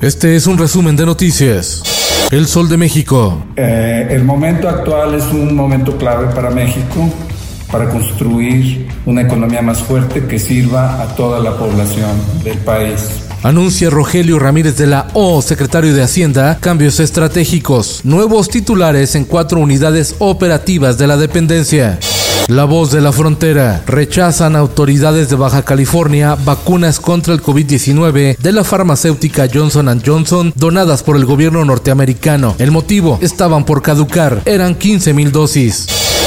Este es un resumen de noticias. El Sol de México. Eh, el momento actual es un momento clave para México para construir una economía más fuerte que sirva a toda la población del país. Anuncia Rogelio Ramírez de la O, secretario de Hacienda, cambios estratégicos, nuevos titulares en cuatro unidades operativas de la dependencia. La voz de la frontera. Rechazan autoridades de Baja California vacunas contra el COVID-19 de la farmacéutica Johnson Johnson donadas por el gobierno norteamericano. El motivo, estaban por caducar, eran 15 mil dosis.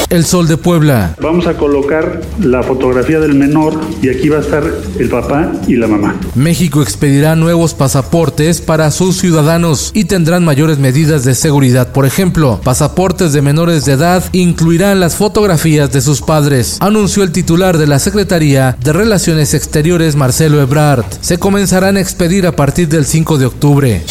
El Sol de Puebla. Vamos a colocar la fotografía del menor y aquí va a estar el papá y la mamá. México expedirá nuevos pasaportes para sus ciudadanos y tendrán mayores medidas de seguridad. Por ejemplo, pasaportes de menores de edad incluirán las fotografías de sus padres, anunció el titular de la Secretaría de Relaciones Exteriores Marcelo Ebrard. Se comenzarán a expedir a partir del 5 de octubre.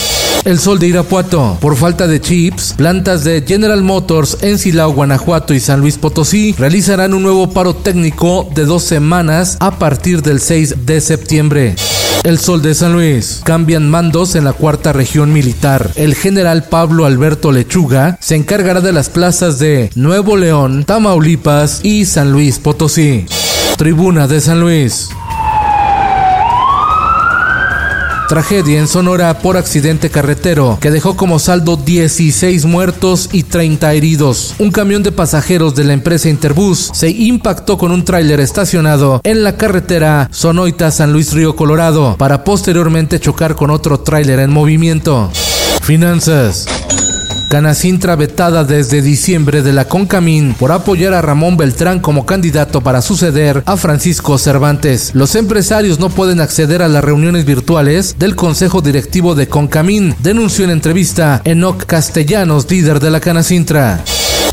El sol de Irapuato. Por falta de chips, plantas de General Motors en Silao, Guanajuato y San Luis Potosí realizarán un nuevo paro técnico de dos semanas a partir del 6 de septiembre. El Sol de San Luis. Cambian mandos en la cuarta región militar. El general Pablo Alberto Lechuga se encargará de las plazas de Nuevo León, Tamaulipas y San Luis Potosí. Tribuna de San Luis. Tragedia en Sonora por accidente carretero que dejó como saldo 16 muertos y 30 heridos. Un camión de pasajeros de la empresa Interbus se impactó con un tráiler estacionado en la carretera Sonoita San Luis Río Colorado para posteriormente chocar con otro tráiler en movimiento. Finanzas. Canacintra vetada desde diciembre de la Concamín por apoyar a Ramón Beltrán como candidato para suceder a Francisco Cervantes. Los empresarios no pueden acceder a las reuniones virtuales del Consejo Directivo de Concamín, denunció en entrevista Enoc Castellanos, líder de la Canacintra.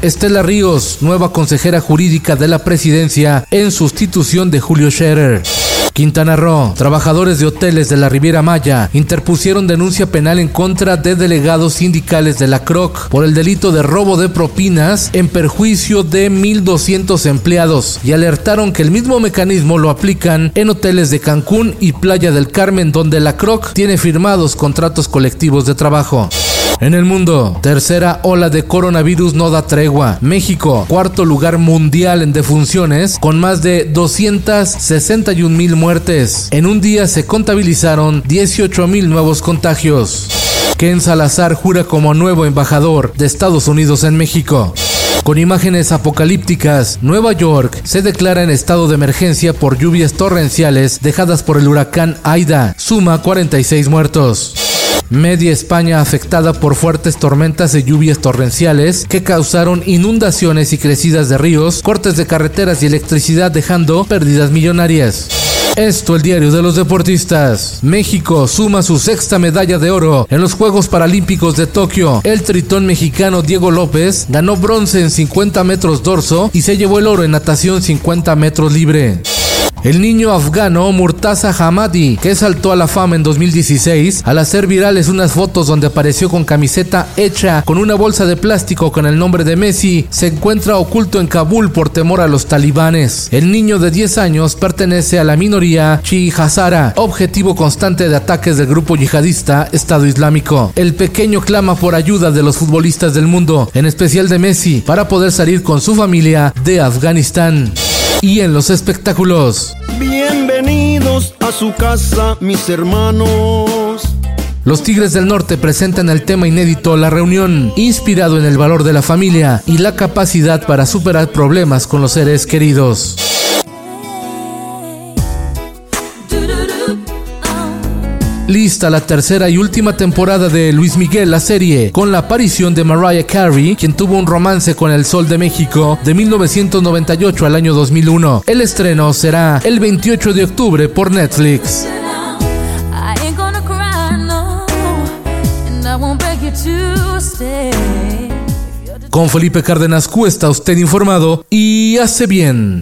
Estela Ríos, nueva consejera jurídica de la presidencia en sustitución de Julio Scherer. Quintana Roo, trabajadores de hoteles de la Riviera Maya interpusieron denuncia penal en contra de delegados sindicales de la CROC por el delito de robo de propinas en perjuicio de 1.200 empleados y alertaron que el mismo mecanismo lo aplican en hoteles de Cancún y Playa del Carmen donde la CROC tiene firmados contratos colectivos de trabajo. En el mundo, tercera ola de coronavirus no da tregua. México, cuarto lugar mundial en defunciones, con más de 261 mil muertes. En un día se contabilizaron 18 mil nuevos contagios. Ken Salazar jura como nuevo embajador de Estados Unidos en México. Con imágenes apocalípticas, Nueva York se declara en estado de emergencia por lluvias torrenciales dejadas por el huracán Aida. Suma 46 muertos. Media España afectada por fuertes tormentas y lluvias torrenciales que causaron inundaciones y crecidas de ríos, cortes de carreteras y electricidad dejando pérdidas millonarias. Esto el diario de los deportistas. México suma su sexta medalla de oro en los Juegos Paralímpicos de Tokio. El tritón mexicano Diego López ganó bronce en 50 metros dorso y se llevó el oro en natación 50 metros libre. El niño afgano Murtaza Hamadi, que saltó a la fama en 2016 al hacer virales unas fotos donde apareció con camiseta hecha con una bolsa de plástico con el nombre de Messi, se encuentra oculto en Kabul por temor a los talibanes. El niño de 10 años pertenece a la minoría Chi Hazara, objetivo constante de ataques del grupo yihadista Estado Islámico. El pequeño clama por ayuda de los futbolistas del mundo, en especial de Messi, para poder salir con su familia de Afganistán. Y en los espectáculos. Bienvenidos a su casa, mis hermanos. Los Tigres del Norte presentan el tema inédito La Reunión, inspirado en el valor de la familia y la capacidad para superar problemas con los seres queridos. Lista la tercera y última temporada de Luis Miguel, la serie, con la aparición de Mariah Carey, quien tuvo un romance con el Sol de México de 1998 al año 2001. El estreno será el 28 de octubre por Netflix. Con Felipe Cárdenas Cuesta, usted informado y hace bien.